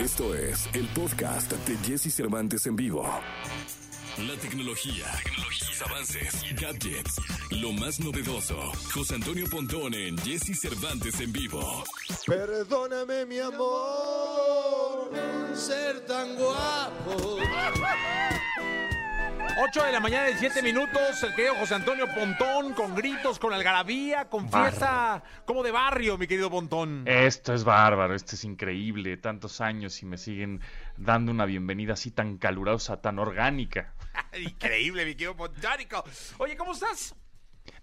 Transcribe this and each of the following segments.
Esto es el podcast de Jesse Cervantes en vivo. La tecnología, tecnologías, avances, gadgets, lo más novedoso. José Antonio Pontón en Jesse Cervantes en vivo. Perdóname, mi amor, ser tan guapo. 8 de la mañana de 7 minutos, el querido José Antonio Pontón, con gritos, con algarabía, con fiesta, como de barrio, mi querido Pontón. Esto es bárbaro, esto es increíble. Tantos años y me siguen dando una bienvenida así tan calurosa, tan orgánica. Increíble, mi querido Pontónico. Oye, ¿cómo estás?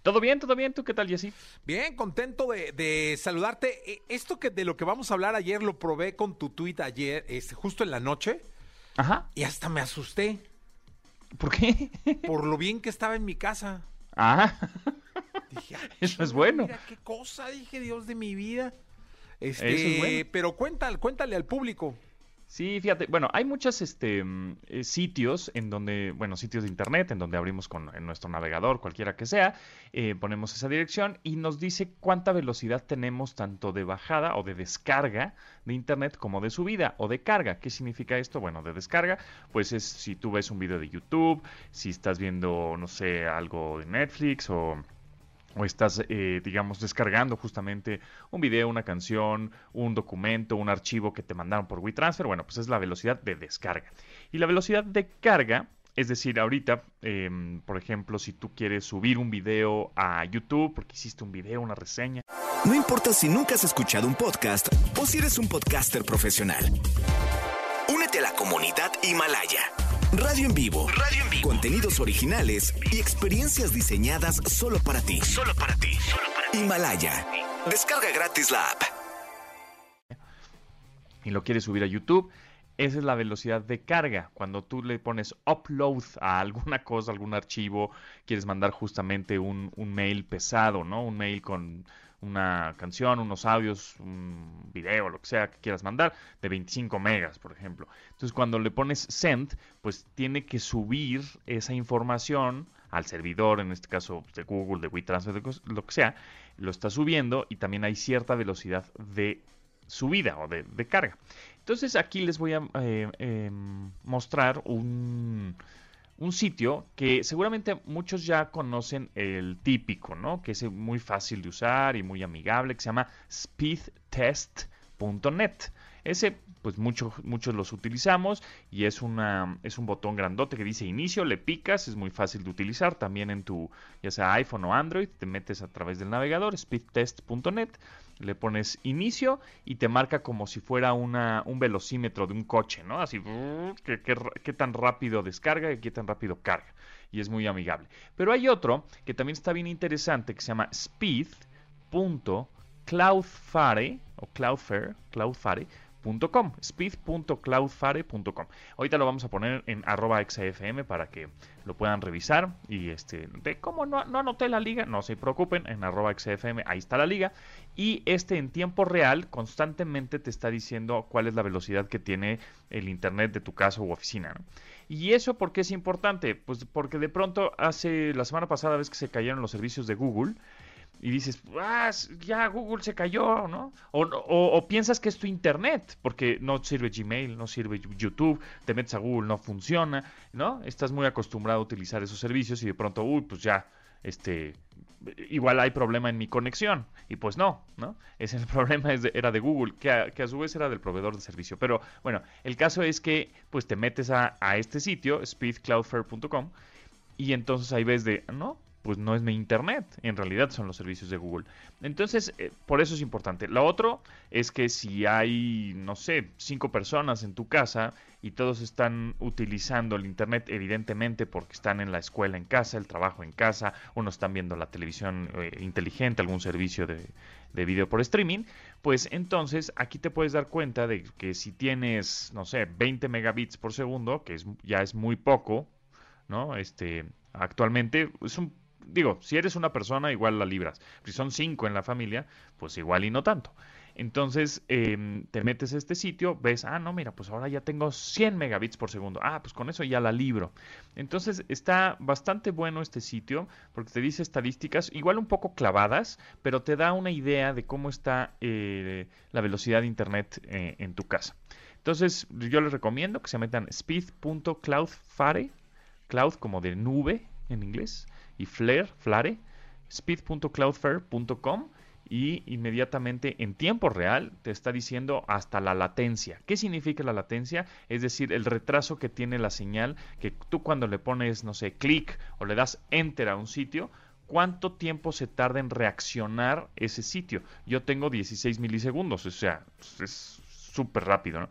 ¿Todo bien? ¿Todo bien? ¿Tú qué tal, Jessy? Bien, contento de, de saludarte. Eh, Esto que de lo que vamos a hablar ayer lo probé con tu tweet ayer, este, justo en la noche, Ajá. y hasta me asusté ¿Por qué? por lo bien que estaba en mi casa. Ah, Dije, "Ah, eso es bueno. Mira qué cosa, dije Dios de mi vida. Este, es bueno. pero cuéntale, cuéntale al público. Sí, fíjate, bueno, hay muchos este, mm, eh, sitios en donde, bueno, sitios de internet en donde abrimos con nuestro navegador, cualquiera que sea, eh, ponemos esa dirección y nos dice cuánta velocidad tenemos tanto de bajada o de descarga de internet como de subida o de carga. ¿Qué significa esto? Bueno, de descarga, pues es si tú ves un video de YouTube, si estás viendo, no sé, algo de Netflix o o estás, eh, digamos, descargando justamente un video, una canción, un documento, un archivo que te mandaron por WeTransfer, bueno, pues es la velocidad de descarga. Y la velocidad de carga, es decir, ahorita, em, por ejemplo, si tú quieres subir un video a YouTube, porque hiciste un video, una reseña, No importa si nunca has escuchado un podcast o si eres un podcaster profesional. Únete a la comunidad Himalaya. Radio en vivo. Radio en vivo. Contenidos originales y experiencias diseñadas solo para ti. Solo para ti. Himalaya. Descarga gratis la app. y lo quieres subir a YouTube, esa es la velocidad de carga. Cuando tú le pones upload a alguna cosa, algún archivo, quieres mandar justamente un, un mail pesado, ¿no? Un mail con una canción, unos audios, un video, lo que sea que quieras mandar, de 25 megas, por ejemplo. Entonces, cuando le pones send, pues tiene que subir esa información al servidor, en este caso de Google, de WeTransfer, de lo que sea, lo está subiendo y también hay cierta velocidad de subida o de, carga. Entonces aquí les voy a eh, eh, mostrar un, un sitio que seguramente muchos ya conocen el típico, ¿no? Que es muy fácil de usar y muy amigable, que se llama speedtest.net. Ese, pues mucho- muchos los utilizamos y es, una, es un botón grandote que dice inicio, le picas, es muy fácil de utilizar también en tu, ya sea iPhone o Android, te metes a través del navegador, speedtest.net, le pones inicio y te marca como si fuera una, un velocímetro de un coche, ¿no? Así, qué, qué qué tan rápido descarga y qué tan rápido carga. Y es muy amigable. Pero hay otro que también está bien interesante que se llama speed.cloudfare o cloudfare, cloudfare.com, speed.cloudfare.com. Ahorita lo vamos a poner en arroba xfm para que lo puedan revisar y este, de cómo no, no anoté la liga, no se preocupen, en arroba xfm ahí está la liga y este en tiempo real constantemente te está diciendo cuál es la velocidad que tiene el internet de tu casa u oficina. ¿Y eso por qué es importante? Pues porque de pronto hace la semana pasada vez que se cayeron los servicios de Google y dices, ah, ya Google se cayó, ¿no? O, o- piensas que es tu internet, porque no sirve Gmail, no sirve YouTube, te metes a Google, no funciona, ¿no? Estás muy acostumbrado a utilizar esos servicios y de pronto, uy, pues ya, este, igual hay problema en mi conexión. Y pues no, ¿no? Ese el problema es de- era de Google, que a, que a su vez era del proveedor de servicio. Pero bueno, el caso es que pues te metes a, a este sitio, speedcloudfare.com, y entonces ahí ves de, no, pues no es mi internet, en realidad son los servicios de Google. Entonces, eh, por eso es importante. Lo otro es que si hay, no sé, cinco personas en tu casa y todos están utilizando el internet, evidentemente porque están en la escuela en casa, el trabajo en casa, unos están viendo la televisión eh, inteligente, algún servicio de, de video por streaming, pues entonces aquí te puedes dar cuenta de que si tienes, no sé, 20 megabits por segundo, que es, ya es muy poco, ¿no? Este, actualmente es un digo, si eres una persona, igual la libras. Si son cinco en la familia, pues igual y no tanto. Entonces, em, te metes a este sitio, ves, ah, no, mira, pues ahora ya tengo 100 megabits por segundo. Ah, pues con eso ya la libro. Entonces, está bastante bueno este sitio porque te dice estadísticas, igual un poco clavadas, pero te da una idea de cómo está eh, la velocidad de Internet eh, en tu casa. Entonces, yo les recomiendo que se metan speed.cloudfare, cloud como de nube en inglés, y flare, flare, speed.cloudflare.com y inmediatamente en tiempo real te está diciendo hasta la latencia. ¿Qué significa la latencia? Es decir, el retraso que tiene la señal, que tú cuando le pones, no sé, clic o le das enter a un sitio, cuánto tiempo se tarda en reaccionar ese sitio. Yo tengo 16 milisegundos, o sea, es súper rápido.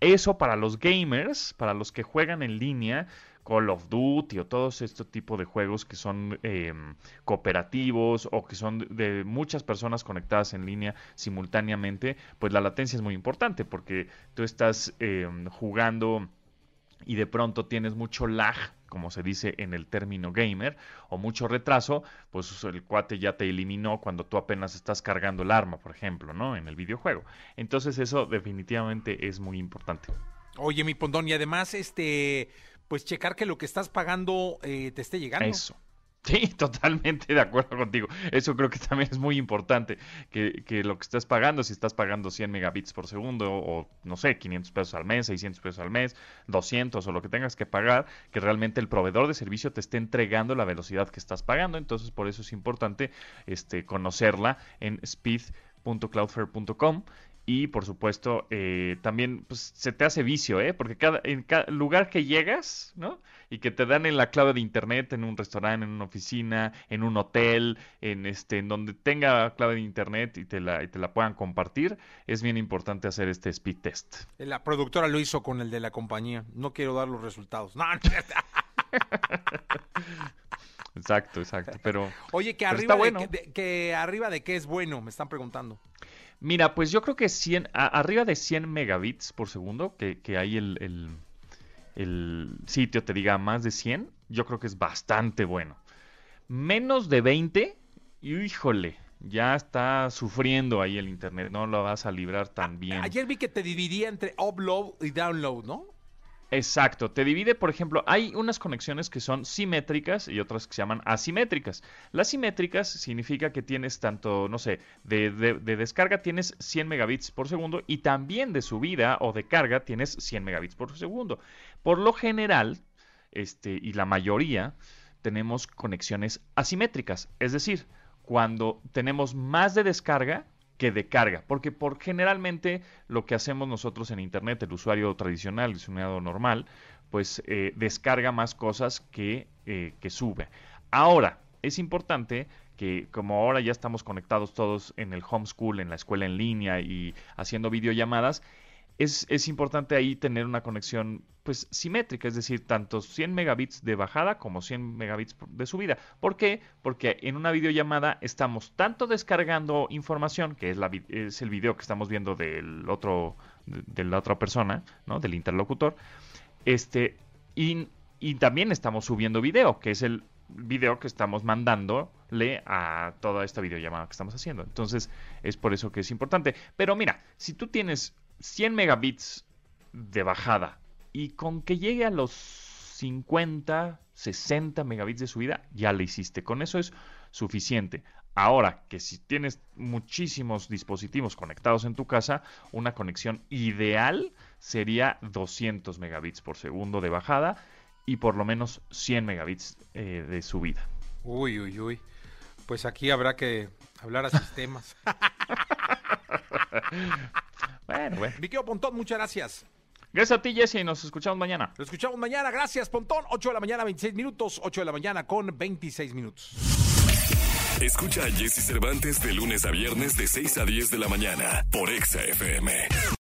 Eso para los gamers, para los que juegan en línea, Call of Duty o todos este tipo de juegos que son em, cooperativos o que son de muchas personas conectadas en línea simultáneamente, pues la latencia es muy importante porque tú estás em, jugando y de pronto tienes mucho lag, como se dice en el término gamer, o mucho retraso, pues el cuate ya te eliminó cuando tú apenas estás cargando el arma, por ejemplo, ¿no? En el videojuego. Entonces eso definitivamente es muy importante. Oye, mi Pondón, y además, este, pues checar que lo que estás pagando eh, te esté llegando. Eso. Sí, totalmente de acuerdo contigo. Eso creo que también es muy importante, que, que, lo que estás pagando, si estás pagando 100 megabits por segundo o, no sé, 500 pesos al mes, 600 pesos al mes, 200 o lo que tengas que pagar, que realmente el proveedor de servicio te esté entregando la velocidad que estás pagando. Entonces, por eso es importante este, conocerla en speed.cloudflare.com y por supuesto, eh, también pues, se te hace vicio, ¿eh? Porque cada, en cada lugar que llegas, ¿no? Y que te dan en la clave de internet, en un restaurante, en una oficina, en un hotel, en este, en donde tenga clave de internet y te la, y te la puedan compartir, es bien importante hacer este speed test. La productora lo hizo con el de la compañía. No quiero dar los resultados. No, Exacto, exacto. Pero. Oye, que arriba, bueno. de, que arriba de qué es bueno, me están preguntando. Mira, pues yo creo que 100, a, arriba de 100 megabits por segundo, que, que ahí el, el, el, sitio te diga más de 100, yo creo que es bastante bueno. Menos de 20, híjole, ya está sufriendo ahí el internet, no lo vas a librar tan bien. Ayer vi que te dividía entre upload y download, ¿no? Exacto, te divide, por ejemplo, hay unas conexiones que son simétricas y otras que se llaman asimétricas. Las simétricas significa que tienes tanto, no sé, de, de, de, descarga tienes 100 megabits por segundo y también de subida o de carga tienes 100 megabits por segundo. Por lo general, este, y la mayoría, tenemos conexiones asimétricas, es decir, cuando tenemos más de descarga, que de carga, porque por generalmente lo que hacemos nosotros en internet, el usuario tradicional, el usuario normal, pues eh, descarga más cosas que, eh, que sube. Ahora, es importante que como ahora ya estamos conectados todos en el homeschool, en la escuela en línea y haciendo videollamadas, es, es, importante ahí tener una conexión pues simétrica, es decir, tanto 100 megabits de bajada como 100 megabits de subida. ¿Por qué? Porque en una videollamada estamos tanto descargando información, que es, la, es el video que estamos viendo del otro, de, la otra persona, ¿no? Del interlocutor, este, y, y también estamos subiendo video, que es el video que estamos mandándole a toda esta videollamada que estamos haciendo. Entonces, es por eso que es importante. Pero mira, si tú tienes 100 megabits de bajada y con que llegue a los 50, 60 megabits de subida, ya le hiciste. Con eso es suficiente. Ahora que si tienes muchísimos dispositivos conectados en tu casa, una conexión ideal sería 200 megabits por segundo de bajada y por lo menos 100 megabits eh, de subida. Uy, uy, uy. Pues aquí habrá que hablar a sistemas. Bueno, bueno. Miqueo Pontón, muchas gracias. Gracias a ti, Jesse. Nos escuchamos mañana. Nos escuchamos mañana. Gracias, Pontón. 8 de la mañana, 26 minutos. 8 de la mañana con 26 minutos. Escucha a Jesse Cervantes de lunes a viernes de 6 a 10 de la mañana por Exa FM.